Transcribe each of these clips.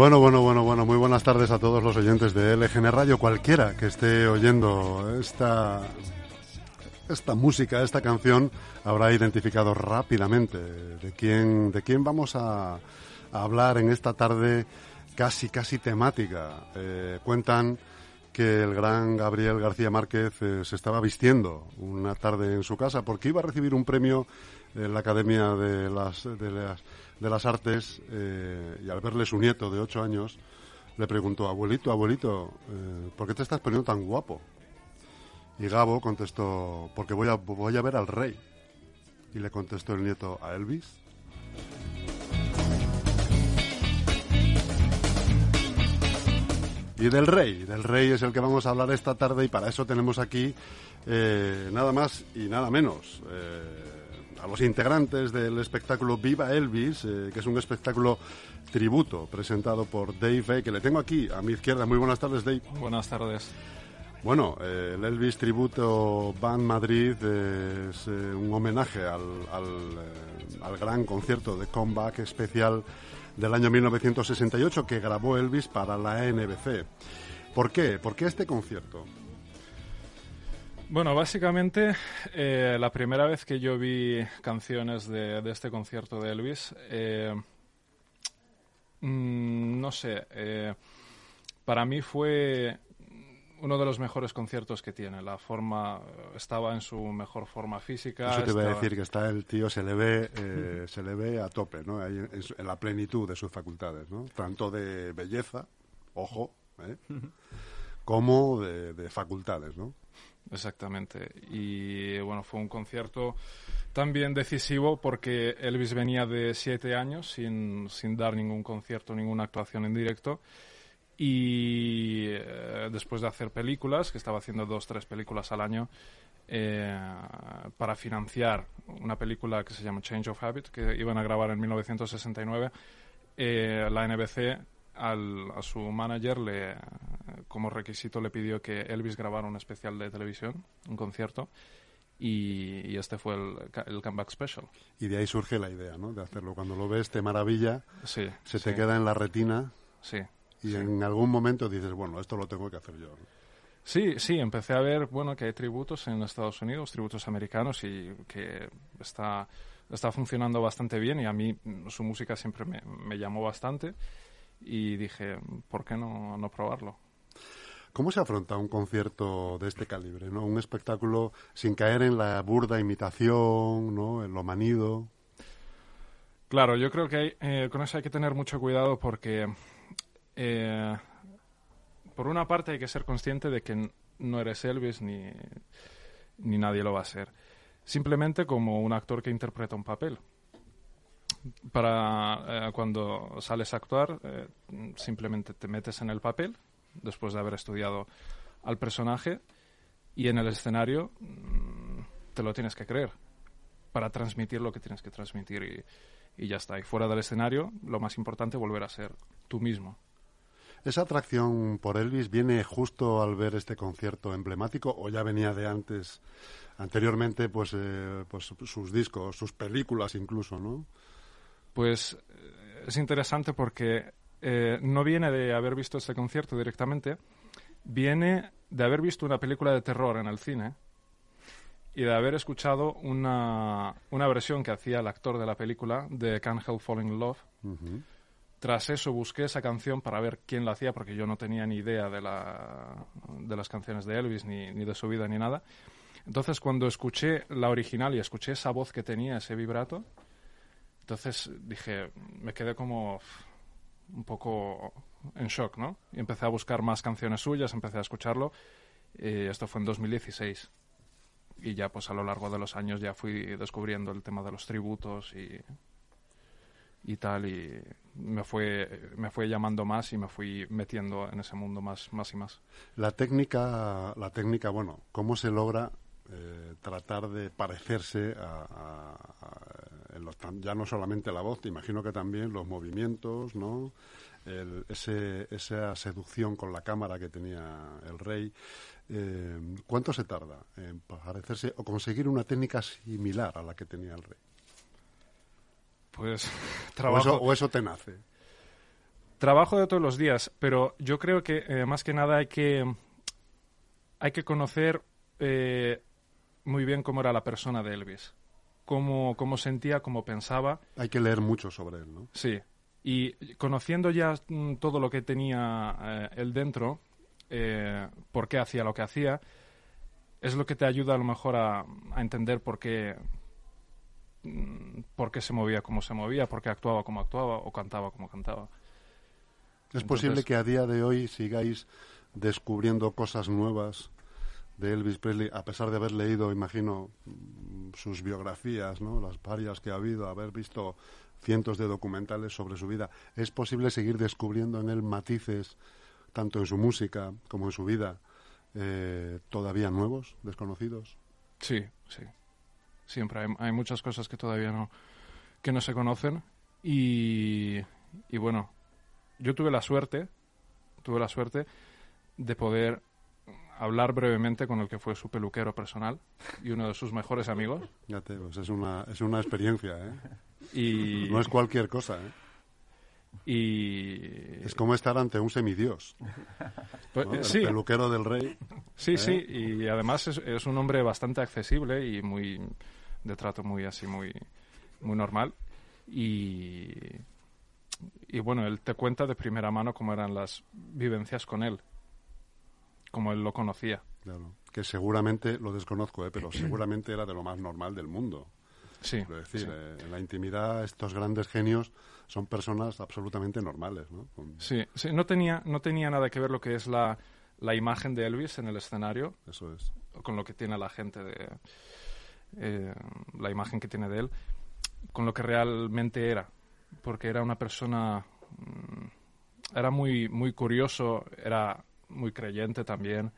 Bueno, bueno, bueno, bueno, muy buenas tardes a todos los oyentes de LGN Radio, cualquiera que esté oyendo esta, esta música, esta canción, habrá identificado rápidamente de quién, de quién vamos a, hablar en esta tarde casi, casi temática. Eh, cuentan que el gran Gabriel García Márquez eh, se estaba vistiendo una tarde en su casa porque iba a recibir un premio en la Academia de las, de las, de las Artes eh, y al verle su nieto de ocho años le preguntó, abuelito, abuelito, eh, ¿por qué te estás poniendo tan guapo? Y Gabo contestó, porque voy a, voy a ver al rey. Y le contestó el nieto, ¿a Elvis? Y del rey, del rey es el que vamos a hablar esta tarde y para eso tenemos aquí eh, nada más y nada menos a los integrantes del espectáculo Viva Elvis, eh, que es un espectáculo tributo presentado por Dave que le tengo aquí a mi izquierda. Muy buenas tardes, Dave. Buenas tardes. Bueno, eh, el Elvis Tributo Band Madrid es eh, un homenaje al, al, gran concierto de comeback especial del año 1968 que grabó Elvis para la NBC. ¿Por qué? ¿Por qué este concierto? Bueno, básicamente eh, la primera vez que yo vi canciones de, este concierto de Elvis, eh, mm, no sé, eh, para mí fue uno de los mejores conciertos que tiene. La forma estaba en su mejor forma física. Eso te voy a decir que está el tío se le ve se le ve a tope, ¿no? en, la plenitud de sus facultades, ¿no? Tanto de belleza, ojo, como de, de facultades, ¿no? Exactamente. Y bueno, fue un concierto también decisivo porque Elvis venía de siete años sin, sin dar ningún concierto, ninguna actuación en directo. Y eh, después de hacer películas, que estaba haciendo dos, tres películas al año, eh, para financiar una película que se llama Change of Habit, que iban a grabar en 1969, eh, la NBC al, a su manager le, como requisito le pidió que Elvis grabara un especial de televisión, un concierto, y, este fue el, el, comeback special. Y de ahí surge la idea, ¿no? De hacerlo. Cuando lo ves te maravilla, sí, se te queda en la retina, sí, y en algún momento dices, bueno, esto lo tengo que hacer yo. Sí, sí, empecé a ver, bueno, que hay tributos en Estados Unidos, tributos americanos, y que está, está funcionando bastante bien, y a mí su música siempre me, me llamó bastante y dije, ¿por qué no, no probarlo? ¿Cómo se afronta un concierto de este calibre, ¿no? Un espectáculo sin caer en la burda imitación, ¿no? En lo manido. Claro, yo creo que eh, con eso hay que tener mucho cuidado porque, eh, por una parte, hay que ser consciente de que no eres Elvis ni, ni nadie lo va a ser. Simplemente como un actor que interpreta un papel para eh, cuando sales a actuar, eh, simplemente te metes en el papel, después de haber estudiado al personaje, y en el escenario mm, te lo tienes que creer para transmitir lo que tienes que transmitir y, ya está. Y fuera del escenario, lo más importante, volver a ser tú mismo. ¿Esa atracción por Elvis viene justo al ver este concierto emblemático o ya venía de antes, anteriormente, pues, eh, pues sus discos, sus películas incluso, ¿no? Pues eh, es interesante porque eh, no viene de haber visto este concierto directamente, viene de haber visto una película de terror en el cine y de haber escuchado una, una versión que hacía el actor de la película de Can't Help Falling in Love. Tras eso busqué esa canción para ver quién la hacía, porque yo no tenía ni idea de, la, de las canciones de Elvis, ni, ni de su vida, ni nada. Entonces, cuando escuché la original y escuché esa voz que tenía, ese vibrato, entonces dije, me quedé como un poco en shock, ¿no? Y empecé a buscar más canciones suyas, empecé a escucharlo. Esto fue en 2016. Y ya pues a lo largo de los años ya fui descubriendo el tema de los tributos y, y tal y me fue me fue llamando más y me fui metiendo en ese mundo más más y más la técnica la técnica bueno cómo se logra eh, tratar de parecerse a, ya no solamente la voz, te imagino que también los movimientos, ¿no? ese, esa seducción con la cámara que tenía el rey. Eh, ¿Cuánto se tarda en parecerse o conseguir una técnica similar a la que tenía el rey? Pues trabajo. O eso, te nace. Trabajo de todos los días, pero yo creo que eh, más que nada hay que, hay que conocer eh, muy bien cómo era la persona de Elvis, cómo, cómo sentía, cómo pensaba. Hay que leer mucho sobre él, ¿no? Sí, y conociendo ya mm, todo lo que tenía eh, él dentro, eh, por qué hacía lo que hacía, es lo que te ayuda a lo mejor a, a entender por qué, mm, por qué se movía como se movía, por qué actuaba como actuaba o cantaba como cantaba. Es Entonces- posible que a día de hoy sigáis descubriendo cosas nuevas de Elvis Presley, a pesar de haber leído, imagino, sus biografías, ¿no? las varias que ha habido, haber visto cientos de documentales sobre su vida. ¿Es posible seguir descubriendo en él matices, tanto en su música como en su vida, eh, todavía nuevos, desconocidos? Sí, sí. Siempre hay, hay muchas cosas que todavía no, que no se conocen. Y, y bueno, yo tuve la suerte, tuve la suerte de poder hablar brevemente con el que fue su peluquero personal y uno de sus mejores amigos. Ya te, pues es una, es una experiencia, ¿eh? Y, No es cualquier cosa, ¿eh? y Es como estar ante un semidios. pues, ¿no? eh, El sí, peluquero del rey. sí, ¿eh? sí. Y además es, es un hombre bastante accesible y muy de trato muy así, muy, muy normal. Y, y bueno, él te cuenta de primera mano cómo eran las vivencias con él, cómo él lo conocía. Claro, que seguramente, lo desconozco, ¿eh? pero seguramente era de lo más normal del mundo. Sí, Quiero decir, sí. eh, en la intimidad estos grandes genios son personas absolutamente normales, ¿no? Con- Sí, sí, no tenía, no tenía nada que ver lo que es la, la imagen de Elvis en el escenario Eso es. con lo que tiene la gente de eh, la imagen que tiene de él con lo que realmente era porque era una persona mm, era muy muy curioso era muy creyente también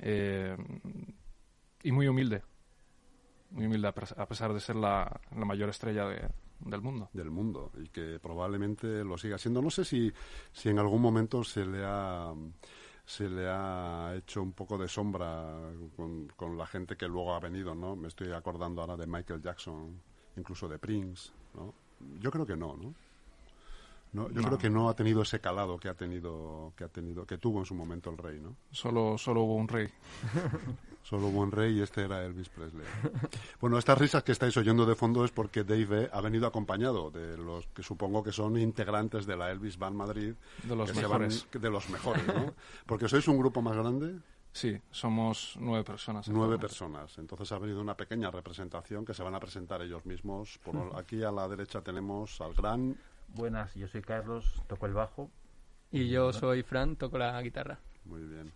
eh, y muy humilde muy humilde a pes- a pesar de ser la, la mayor estrella de- del mundo del mundo y que probablemente lo siga siendo. No sé si, si en algún momento se le ha se le ha hecho un poco de sombra con, con la gente que luego ha venido, ¿no? Me estoy acordando ahora de Michael Jackson, incluso de Prince, ¿no? Yo creo que no, ¿no? No, yo No. creo que no ha tenido ese calado que ha tenido que ha tenido que tuvo en su momento el rey, ¿no? solo solo hubo un rey Solo hubo un rey y este era Elvis Presley. Bueno, estas risas que estáis oyendo de fondo es porque Dave ha venido acompañado de los que supongo que son integrantes de la Elvis Band Madrid. De los van- mejores. de los mejores, ¿no? Porque sois un grupo más grande, sí somos nueve personas nueve personas. Entonces ha venido una pequeña representación que se van a presentar ellos mismos. Por aquí a la derecha tenemos al gran Buenas, yo soy Carlos, toco el bajo. Y yo soy Fran, toco la guitarra. Muy bien.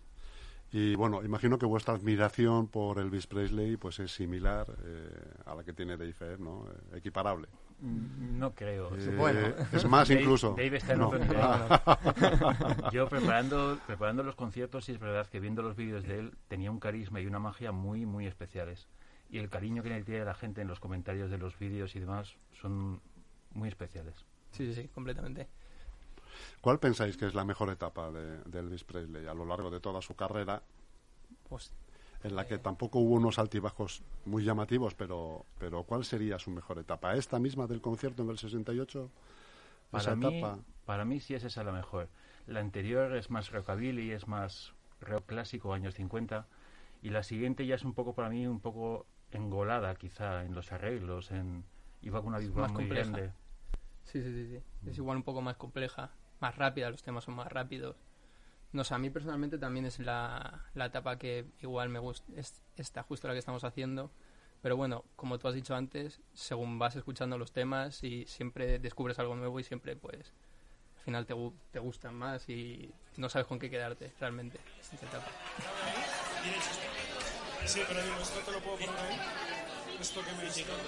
Y bueno, imagino que vuestra admiración por Elvis Presley pues es similar eh, a la que tiene Dave, Ebb, ¿no? Eh, equiparable. Mm, No creo. Eh, Bueno. es más Dave- incluso. Dave está en No. otro nivel. Yo preparando, preparando los conciertos, sí es verdad que viendo los vídeos de él tenía un carisma y una magia muy, muy especiales. Y el cariño que le tiene la gente en los comentarios de los vídeos y demás son muy especiales. Sí, sí, sí, completamente. ¿Cuál pensáis que es la mejor etapa de, de Elvis Presley a lo largo de toda su carrera, Pues en la que tampoco hubo unos altibajos muy llamativos, pero, pero ¿cuál sería su mejor etapa? ¿Esta misma del concierto en el 68? Para Esa mí, etapa. para mí sí es esa la mejor. La anterior es más rockabilly, es más rock clásico, años 50. Y la siguiente ya es un poco, para mí, un poco engolada quizá en los arreglos, en... Iba con una Band muy compleja. grande. Sí, sí, sí, sí. Es igual un poco más compleja, más rápida, los temas son más rápidos. No sé, a mí personalmente también es la, la etapa que igual me gusta, es, está justo la que estamos haciendo. Pero bueno, como tú has dicho antes, según vas escuchando los temas y siempre descubres algo nuevo y siempre pues al final te, te gustan más y no sabes con qué quedarte realmente en esta etapa. Sí, pero digo, esto te lo puedo poner ahí. Esto que me dice. Carlos,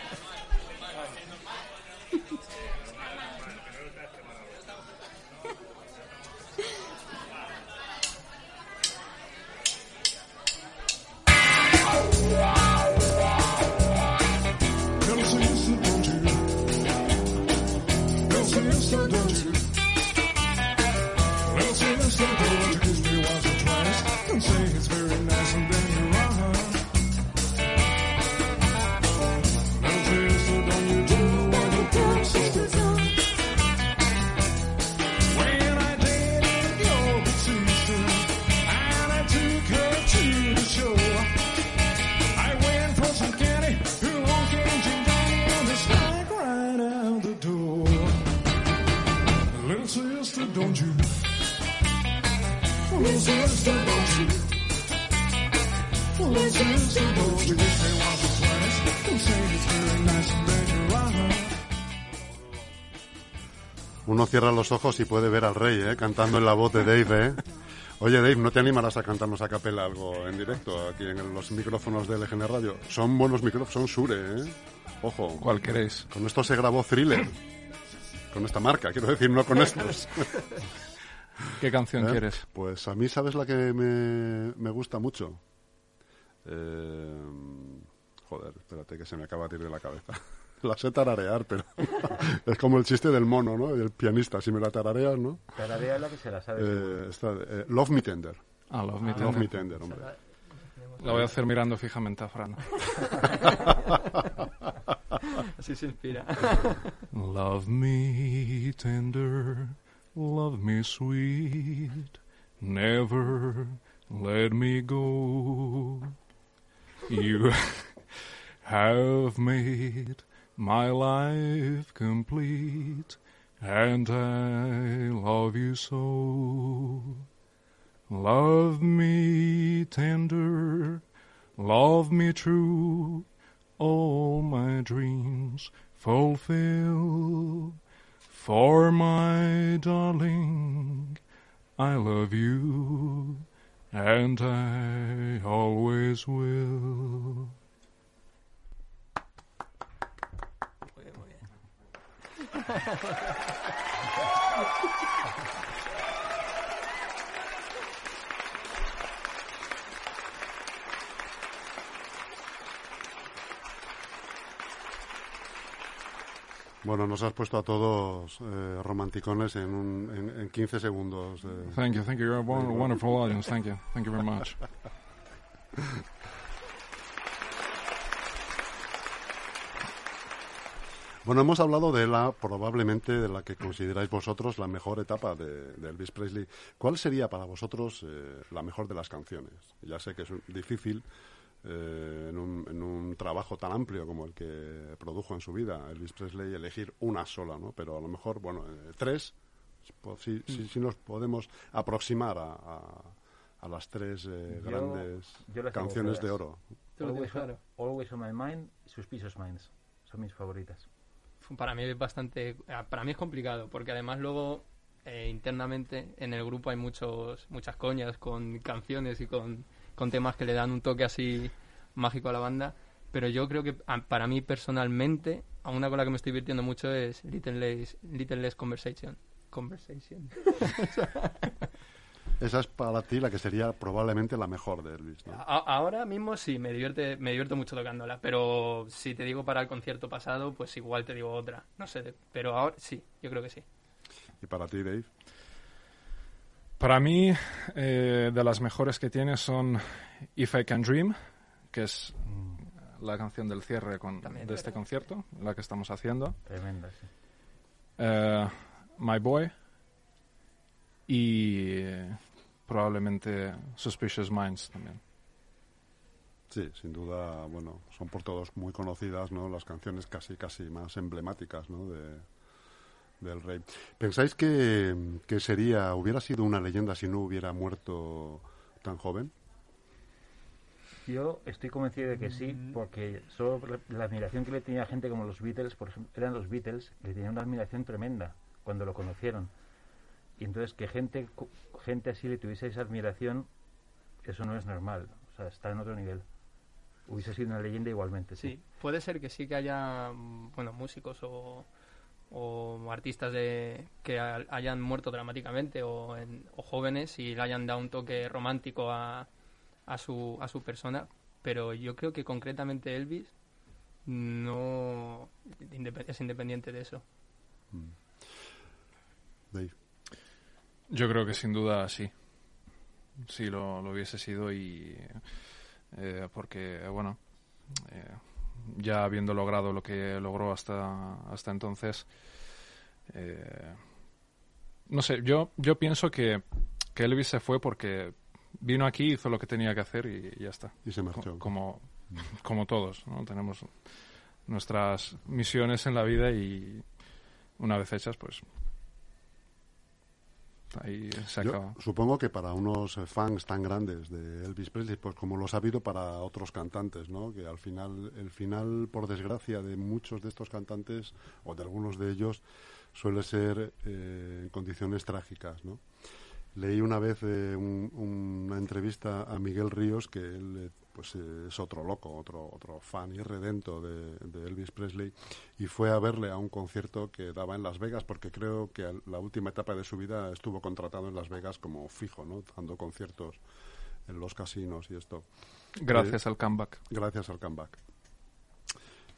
Uno cierra los ojos y puede ver al rey, ¿eh? Cantando en la voz de Dave, ¿eh? Oye, Dave, ¿no te animarás a cantarnos a capela algo en directo aquí en los micrófonos de LGN Radio? Son buenos micrófonos, son Sure, ¿eh? Ojo. ¿Cuál queréis? Con esto se grabó Thriller. Con esta marca, quiero decir, no con estos. ¿Qué canción ¿Eh? quieres? Pues a mí, ¿sabes la que me, me gusta mucho? Eh, joder, espérate que se me acaba de ir de la cabeza. La sé tararear, pero es como el chiste del mono, ¿no? El pianista, si me la tarareas, ¿no? Tararea la que se la sabe. Eh, esta de- eh, Love Me Tender. Ah, Love Me Love Tender. Me Tender, hombre. La voy a hacer mirando fijamente a Fran. Así se inspira. Love me tender, love me sweet, never let me go. You have made my life complete, and I love you so. Love me tender, love me true, all my dreams fulfill. For my darling, I love you, and I always will. Bueno, nos has puesto a todos eh, romanticones en, un, en, en 15 segundos. eh. Thank you, thank you. You're a won- wonderful audience. Thank you, thank you very much. Bueno, hemos hablado de la, probablemente, de la que consideráis vosotros la mejor etapa de, de Elvis Presley. ¿Cuál sería para vosotros eh, la mejor de las canciones? Ya sé que es difícil eh, en, un, en un trabajo tan amplio como el que produjo en su vida Elvis Presley elegir una sola, ¿no? Pero a lo mejor, bueno, eh, tres, pues sí, sí, sí nos podemos aproximar a, a- a las tres eh, Yo- grandes yo canciones de oro. Always on My Mind, Suspicious Minds. Son mis favoritas. Para mí es bastante, ah, para mí es complicado, porque además luego eh, internamente en el grupo hay muchos, muchas coñas con canciones y con, con temas que le dan un toque así mágico a la banda, pero yo creo que ah, para mí personalmente, a una con la que me estoy divirtiendo mucho es Little Less, Little Less Conversation. Conversation. Esa es para ti la que sería probablemente la mejor de Elvis, ahora mismo sí, me divierte, me divierto mucho tocándola, pero si te digo para el concierto pasado, pues igual te digo otra, no sé, pero ahora sí, yo creo que sí. Y para ti, Dave. Para mí, eh, de las mejores que tiene son If I Can Dream, que es mm, la canción del cierre con- También. de este concierto, la que estamos haciendo. Tremenda, sí. Eh, My Boy y eh, probablemente Suspicious Minds también. Sí, sin duda, bueno, son por todos muy conocidas, ¿no? Las canciones casi, casi más emblemáticas, ¿no? De, del rey. ¿Pensáis que, que sería, hubiera sido una leyenda si no hubiera muerto tan joven? Yo estoy convencido de que sí, porque solo la, la admiración que le tenía a gente como los Beatles, por ejemplo, eran los Beatles, le tenían una admiración tremenda cuando lo conocieron. Y entonces que gente, gente así le tuviese esa admiración, eso no es normal, o sea, está en otro nivel. Hubiese sido una leyenda igualmente, sí. Sí, puede ser que sí que haya, mm, bueno, músicos o, o artistas de, que ha- hayan muerto dramáticamente o, en- o jóvenes y le hayan dado un toque romántico a, a, su, a su persona, pero yo creo que concretamente Elvis no es independiente de eso. Dave. Yo creo que sin duda sí. Sí lo, lo hubiese sido y eh, porque bueno eh, ya habiendo logrado lo que logró hasta hasta entonces eh, no sé yo yo pienso que, que Elvis se fue porque vino aquí hizo lo que tenía que hacer y, y ya está Y se marchó. Co- como como todos ¿no? tenemos nuestras misiones en la vida y una vez hechas pues ahí se Yo acaba supongo que para unos fans tan grandes de Elvis Presley, pues como lo ha habido para otros cantantes, ¿no? Que al final, el final, por desgracia, de muchos de estos cantantes, o de algunos de ellos, suele ser eh, en condiciones trágicas, ¿no? Leí una vez eh, un- una entrevista a Miguel Ríos, que él eh, pues, eh, es otro loco, otro, otro fan irredento de, de Elvis Presley, y fue a verle a un concierto que daba en Las Vegas, porque creo que la última etapa de su vida estuvo contratado en Las Vegas como fijo, ¿no? dando conciertos en los casinos y esto gracias al comeback gracias al comeback.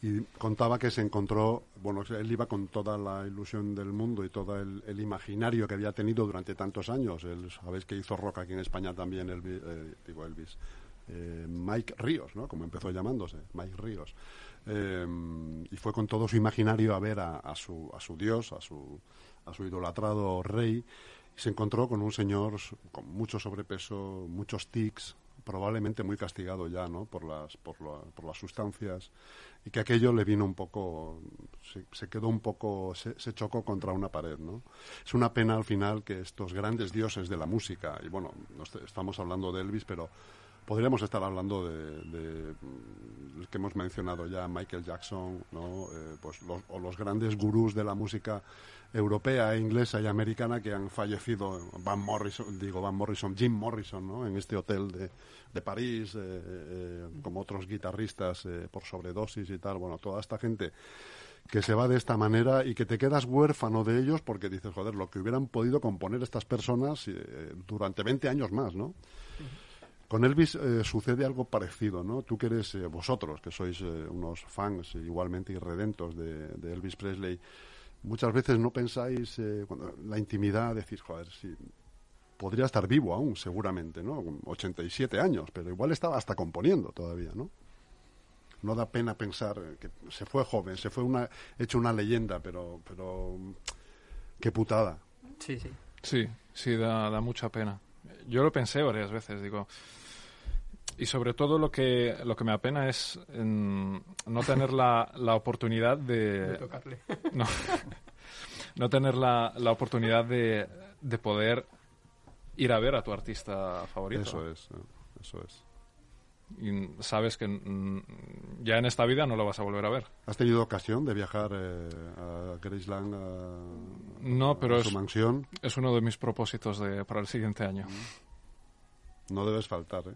Y contaba que se encontró, bueno, él iba con toda la ilusión del mundo y todo el, imaginario que había tenido durante tantos años. Él, sabéis que hizo rock aquí en España también, Elvi- eh, digo Elvis, eh, Mike Ríos, ¿no? Como empezó llamándose, Mike Ríos. Eh, y fue con todo su imaginario a ver a, a su, a su dios, a su, a su idolatrado rey, y se encontró con un señor con mucho sobrepeso, muchos tics, probablemente muy castigado ya, ¿no? Por las, por, la- por las sustancias y que aquello le vino un poco, se, quedó un poco, se, chocó contra una pared, ¿no? Es una pena al final que estos grandes dioses de la música, y bueno, no est- estamos hablando de Elvis, pero podríamos estar hablando de, de, que hemos mencionado ya, Michael Jackson, ¿no? Eh, pues los, o los grandes gurús de la música europea, inglesa y americana que han fallecido, Van Morrison, digo Van Morrison, Jim Morrison, ¿no? En este hotel de, de París, eh, eh, como otros guitarristas por sobredosis y tal, bueno, toda esta gente que se va de esta manera y que te quedas huérfano de ellos porque dices, joder, lo que hubieran podido componer estas personas durante 20 años más, ¿no? Con Elvis eh, sucede algo parecido, ¿no? Tú que eres, eh, vosotros, que sois eh, unos fans igualmente irredentos de, de Elvis Presley, muchas veces no pensáis, eh, cuando la intimidad, decís, joder, si podría estar vivo aún, seguramente, ¿no? Con 87 años, pero igual estaba hasta componiendo todavía, ¿no? No da pena pensar que se fue joven, se fue una, hecho una leyenda, pero, pero qué putada. Sí, sí. Sí, sí, da, da mucha pena. Yo lo pensé varias veces, digo. Y sobre todo lo que, lo que me apena es mm, no tener la, la oportunidad De de... tocarle. No, no tener la, la oportunidad de, de poder ir a ver a tu artista favorito. Eso es, eh, eso es. Y sabes que mm, ya en esta vida no lo vas a volver a ver. ¿Has tenido ocasión de viajar eh, a Graceland, a, No, pero a es, mansión? es uno de mis propósitos de, para el siguiente año. No debes faltar, ¿eh?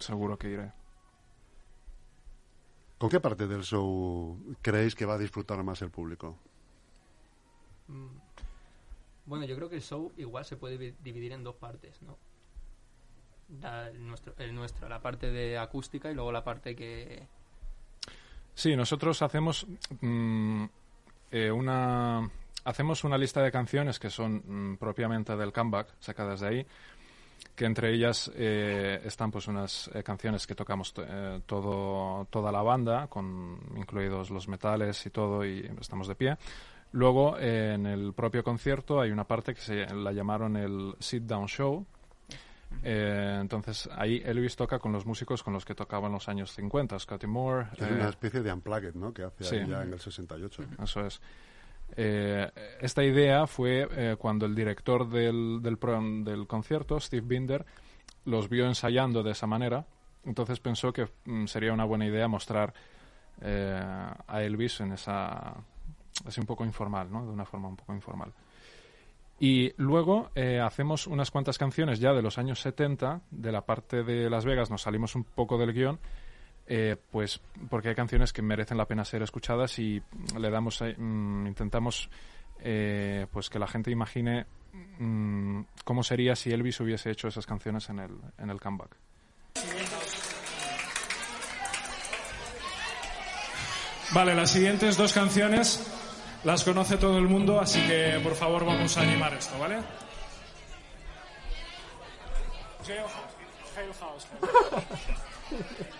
Seguro que iré. ¿Con qué parte del show creéis que va a disfrutar más el público? Mm. Bueno, yo creo que el show igual se puede vi- dividir en dos partes, ¿no? La- el, nuestro, el nuestro, la parte de acústica y luego la parte que... Sí, nosotros hacemos mm, eh, una hacemos una lista de canciones que son mm, propiamente del comeback, sacadas de ahí, que entre ellas eh, están pues unas eh, canciones que tocamos to- eh, todo toda la banda, con incluidos los metales y todo, y estamos de pie. Luego, eh, en el propio concierto hay una parte que se la llamaron el Sit Down Show. Eh, entonces ahí Elvis toca con los músicos con los que tocaba en los años 50, Scotty Moore. Es eh, una especie de unplugged, ¿no? Que hace ahí sí. ya en el 68. Eso es. Eh, esta idea fue eh, cuando el director del, del, concierto, Steve Binder, los vio ensayando de esa manera. Entonces pensó que mm, sería una buena idea mostrar eh, a Elvis en esa. así un poco informal, ¿no? De una forma un poco informal. Y luego hacemos unas cuantas canciones ya de los años 70, de la parte de Las Vegas, nos salimos un poco del guion, eh, pues porque hay canciones que merecen la pena ser escuchadas y le damos, eh, mm, intentamos eh, pues que la gente imagine mm, cómo sería si Elvis hubiese hecho esas canciones en el, en el comeback. Vale, las siguientes dos canciones las conoce todo el mundo, así que por favor vamos a animar esto, ¿vale? Jailhouse. Jailhouse.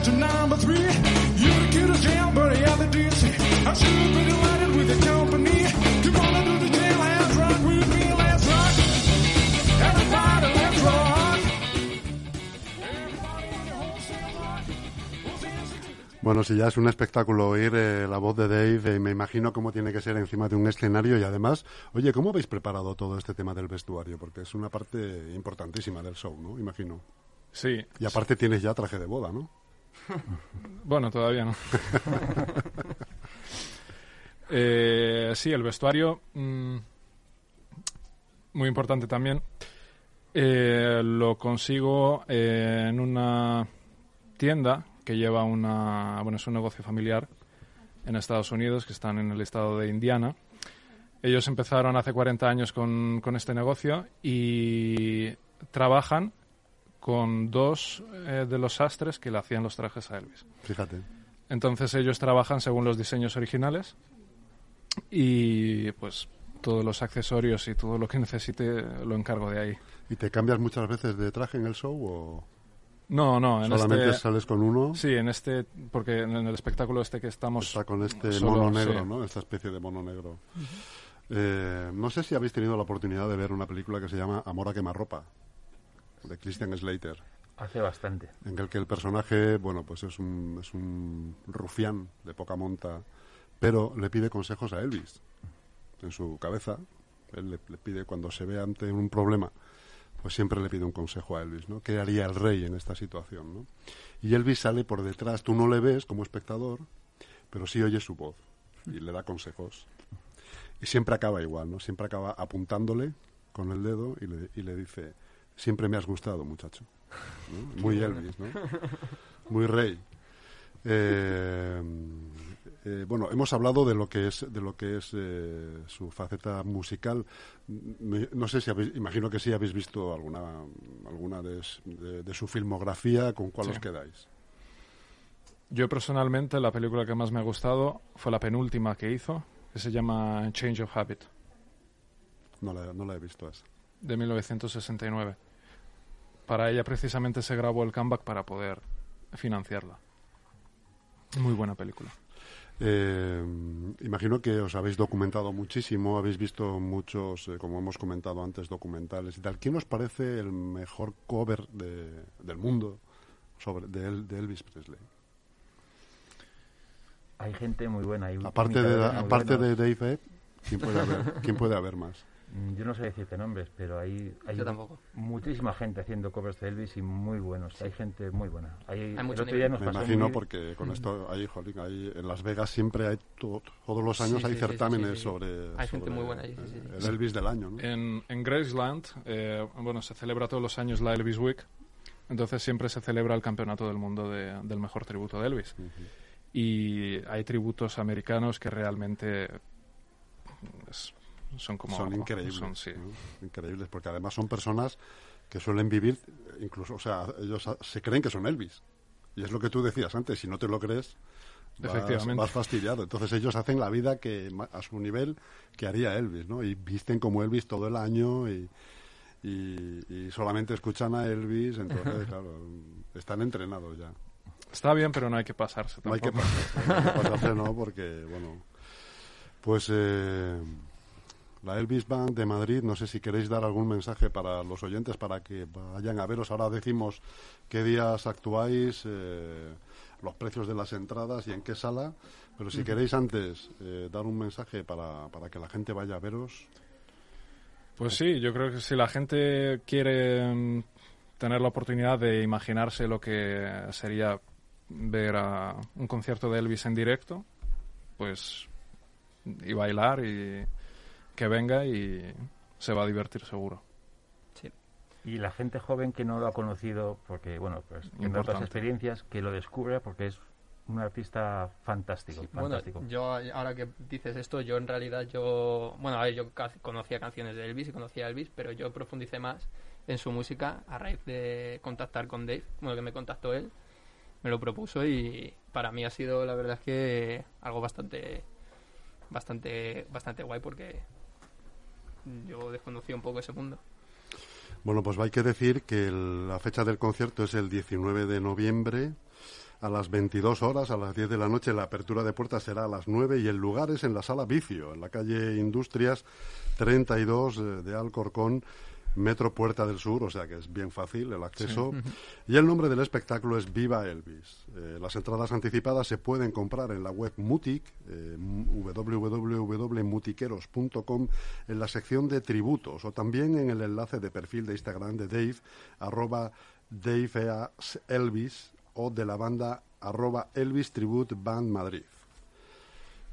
47 said to number 3. You're the cutest jailbird out the DC. I should be delighted with your company. Come on and do the jailhouse rock with me. Let's rock. Everybody, let's rock. Bueno, si ya es un espectáculo oír eh, la voz de Dave, eh, me imagino cómo tiene que ser encima de un escenario y además, oye, ¿cómo habéis preparado todo este tema del vestuario? Porque es una parte importantísima del show, ¿no? Imagino. Sí. Y aparte tienes ya traje de boda, ¿no? Bueno, todavía no. Eh, sí, el vestuario, mm, muy importante también. Eh, lo consigo eh, en una tienda que lleva una, bueno, es un negocio familiar en Estados Unidos, que están en el estado de Indiana. Ellos empezaron hace 40 años con, con este negocio y trabajan con dos eh, de los sastres que le hacían los trajes a Elvis. Fíjate. Entonces ellos trabajan según los diseños originales y pues todos los accesorios y todo lo que necesite lo encargo de ahí. ¿Y te cambias muchas veces de traje en el show o No, no, en solamente este... sales con uno? Sí, en este, porque en el espectáculo este que estamos... Está con este solo, mono negro, sí. ¿no? Esta especie de mono negro. Eh, no sé si habéis tenido la oportunidad de ver una película que se llama Amor a quemarropa, de Christian Slater, Hace bastante. en el que el personaje, bueno, pues es un, es un rufián de poca monta, pero le pide consejos a Elvis. En su cabeza, él le, le pide, cuando se ve ante un problema, pues siempre le pide un consejo a Elvis, ¿no? ¿Qué haría el rey en esta situación, no? Y Elvis sale por detrás, tú no le ves como espectador, pero sí oyes su voz y le da consejos. Y siempre acaba igual, ¿no? Siempre acaba apuntándole con el dedo y le, y le dice, siempre me has gustado, muchacho. ¿no? Muy Elvis, ¿no? Muy rey. Eh, eh, bueno, hemos hablado de lo que es de lo que es eh, su faceta musical. Me- no sé si habéis, imagino que sí habéis visto alguna alguna de, de- de su filmografía. ¿Con cuál Sí. os quedáis? Yo personalmente la película que más me ha gustado fue la penúltima que hizo, que se llama Change of Habit, No la, no la he visto esa. de 1969. Para ella precisamente se grabó el comeback para poder financiarla. Muy buena película. Eh, imagino que os habéis documentado muchísimo, habéis visto muchos, eh, como hemos comentado antes, documentales y tal. ¿Quién os parece el mejor cover de- del mundo sobre de, El- de Elvis Presley? Hay gente muy buena. Hay Aparte de, aparte de. Dave ¿quién puede haber, quién puede haber más? Mm, Yo no sé decirte nombres, pero hay, hay Yo tampoco. muchísima gente haciendo covers de Elvis y muy buenos. Hay gente muy buena. Hay, el mucho nivel. nos Me imagino vídeo- porque con esto, ahí, jolín, ahí en Las Vegas siempre hay, to- todos los años Sí, hay sí, sí, sí, certámenes sí, sí. sobre, Hay gente sobre muy buena sí, sí, sí. el Elvis del año, ¿no? En, en Graceland, eh, bueno, se celebra todos los años la Elvis Week, entonces siempre se celebra el campeonato del mundo de- del mejor tributo de Elvis. Y hay tributos americanos que realmente es- son como... son increíbles, son, sí. ¿no? increíbles, porque además son personas que suelen vivir, incluso, o sea, ellos se creen que son Elvis. Y es lo que tú decías antes, si no te lo crees, vas, Efectivamente. vas fastidiado. Entonces ellos hacen la vida que a su nivel que haría Elvis, ¿no? Y visten como Elvis todo el año y, y, y solamente escuchan a Elvis, entonces, claro, están entrenados ya. Está bien, pero no hay que pasarse No hay que tampoco. pasarse, no hay que pasarse, no, porque, bueno, pues eh, la Elvis Band de Madrid, no sé si queréis dar algún mensaje para los oyentes para que vayan a veros. Ahora decimos qué días actuáis, eh, los precios de las entradas y en qué sala, pero si queréis antes eh, dar un mensaje para, para que la gente vaya a veros. Pues sí, yo creo que si la gente quiere mm, tener la oportunidad de imaginarse lo que sería ver a un concierto de Elvis en directo, pues y bailar y que venga y se va a divertir seguro. Y la gente joven que no lo ha conocido, porque, bueno, pues en otras experiencias, que lo descubra porque es un artista fantástico, Bueno, fantástico. yo ahora que dices esto, yo en realidad yo, bueno, a ver, yo conocía canciones de Elvis y conocía a Elvis, pero yo profundicé más en su música a raíz de contactar con Dave, bueno, que me contactó él, me lo propuso y para mí ha sido la verdad es que algo bastante bastante bastante guay porque yo desconocía un poco ese mundo. Bueno, pues hay que decir que la fecha del concierto es el 19 de noviembre a las 22 horas, a las 10 de la noche. La apertura de puertas será a las 9 y el lugar es en la sala Vicio, en la calle Industrias 32 eh, de Alcorcón, Metro Puerta del Sur, o sea que es bien fácil el acceso. Y el nombre del espectáculo es Viva Elvis. Eh, las entradas anticipadas se pueden comprar en la web Mutic, eh, www.mutiqueros.com, en la sección de tributos o también en el enlace de perfil de Instagram de Dave, arroba Dave Elvis o de la banda arroba Elvis Tribute Band Madrid.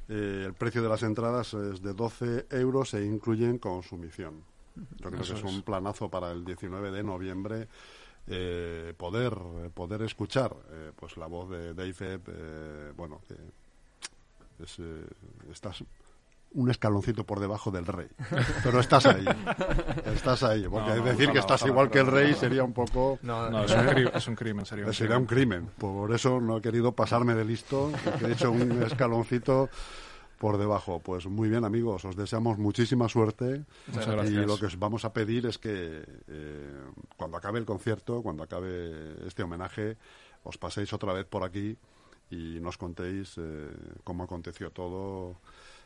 Eh, el precio de las entradas es de 12 euros e incluyen consumición. Yo creo Eso que es es. un planazo para el 19 de noviembre eh, poder poder escuchar eh, pues la voz de Dave Ebb, eh, bueno que es, eh, estás un escaloncito por debajo del rey pero estás ahí estás ahí porque No, no, decir que estás igual que el rey sería un poco No, No, es un, cri- es un crimen, sería un sería un crimen. por eso no he querido pasarme de listo he hecho un escaloncito por debajo. Pues muy bien, amigos, os deseamos muchísima suerte. Muchas Y gracias. lo que os vamos a pedir es que eh, cuando acabe el concierto, cuando acabe este homenaje, os paséis otra vez por aquí y nos contéis eh, cómo aconteció todo,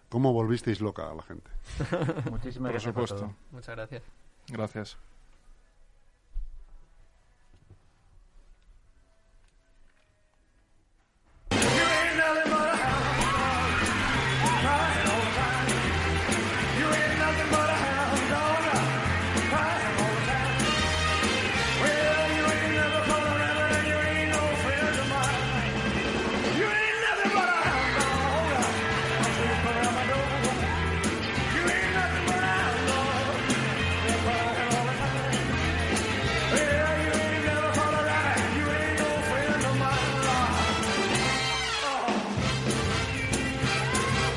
cómo volvisteis loca a la gente. Muchísimas Por gracias por supuesto. muchas gracias. Gracias.